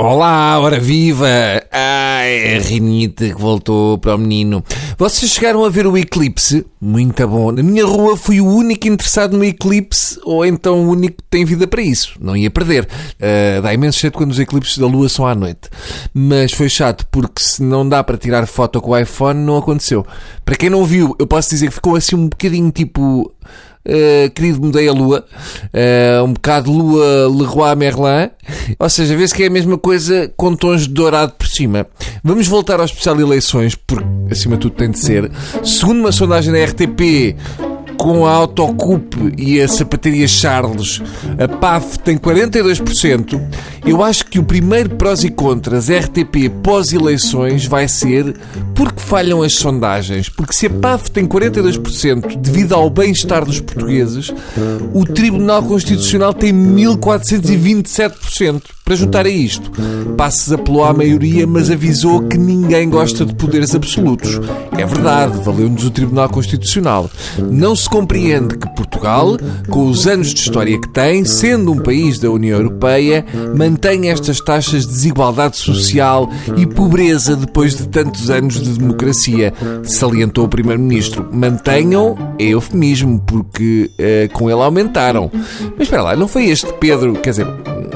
Olá, hora viva! Ai, a rinite que voltou para o menino. Vocês chegaram a ver o eclipse? Muito bom. Na minha rua fui o único interessado no eclipse, ou então o único que tem vida para isso. Não ia perder. Uh, dá imenso jeito quando os eclipses da lua são à noite. Mas foi chato, porque se não dá para tirar foto com o iPhone, não aconteceu. Para quem não viu, eu posso dizer que ficou assim um bocadinho tipo Uh, querido, mudei a lua. Uh, um bocado lua Leroy Merlin. Ou seja, vê-se que é a mesma coisa com tons de dourado por cima. Vamos voltar ao especial eleições, porque acima de tudo tem de ser. Segundo uma sondagem da RTP, com a Autocup e a Sapataria Charles, a PAF tem 42%. Eu acho que o primeiro prós e contras RTP pós-eleições vai ser porque falham as sondagens. Porque se a PAF tem 42% devido ao bem-estar dos portugueses, o Tribunal Constitucional tem 1427%. Para juntar a isto, Passes apelou à maioria, mas avisou que ninguém gosta de poderes absolutos. É verdade, valeu-nos o Tribunal Constitucional. Não se compreende que Portugal, com os anos de história que tem, sendo um país da União Europeia, mantenha estas taxas de desigualdade social e pobreza depois de tantos anos de democracia, salientou o Primeiro-Ministro. Mantenham é eufemismo, porque uh, com ele aumentaram. Mas espera lá, não foi este Pedro, quer dizer,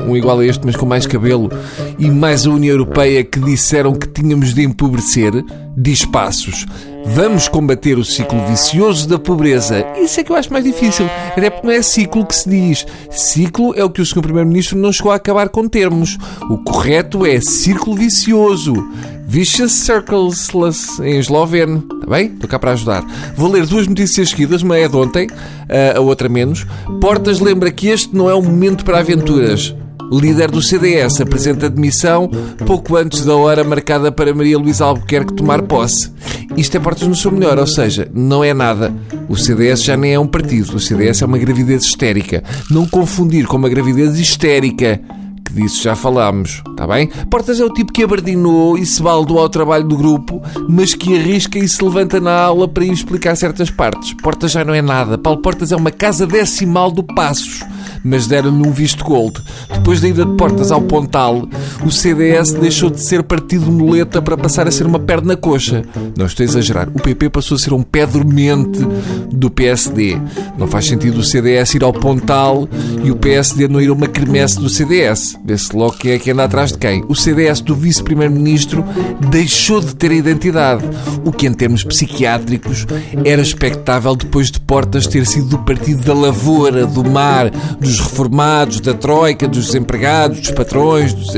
um igual a este, mas com mais cabelo, e mais a União Europeia que disseram que tínhamos de empobrecer, diz Passos. Vamos combater o ciclo vicioso da pobreza. Isso é que eu acho mais difícil. Até porque não é ciclo que se diz. Ciclo é o que o Sr. Primeiro-Ministro não chegou a acabar com termos. O correto é círculo vicioso. Vicious Circles em esloveno. Está bem? Estou cá para ajudar. Vou ler duas notícias seguidas. Uma é de ontem, a outra menos. Portas lembra que este não é o momento para aventuras líder do CDS, apresenta demissão pouco antes da hora marcada para Maria Luísa Albuquerque tomar posse. Isto é Portas no seu melhor, ou seja, não é nada. O CDS já nem é um partido, o CDS é uma gravidez histérica. Não confundir com uma gravidez histérica que disso já falámos, está bem? Portas é o tipo que abardinou e se baldou ao trabalho do grupo, mas que arrisca e se levanta na aula para ir explicar certas partes. Portas já não é nada. Paulo Portas é uma casa decimal do Passos mas deram-lhe um visto gold. Depois da ida de Portas ao Pontal, o CDS deixou de ser partido muleta para passar a ser uma perna coxa. Não estou a exagerar. O PP passou a ser um pé dormente do PSD. Não faz sentido o CDS ir ao Pontal e o PSD não ir a uma cremesse do CDS. Vê-se logo quem é que anda atrás de quem. O CDS do vice-primeiro-ministro deixou de ter identidade, o que em termos psiquiátricos era expectável depois de Portas ter sido do partido da lavoura, do mar, dos dos reformados, da troika, dos desempregados, dos patrões, dos,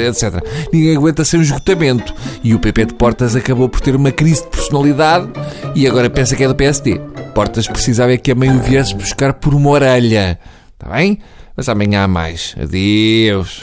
Ninguém aguenta sem um esgotamento. E o PP de Portas acabou por ter uma crise de personalidade e agora pensa que é do PSD. Portas precisava é que a mãe o viesse buscar por uma orelha. Está bem? Mas amanhã há mais. Adeus.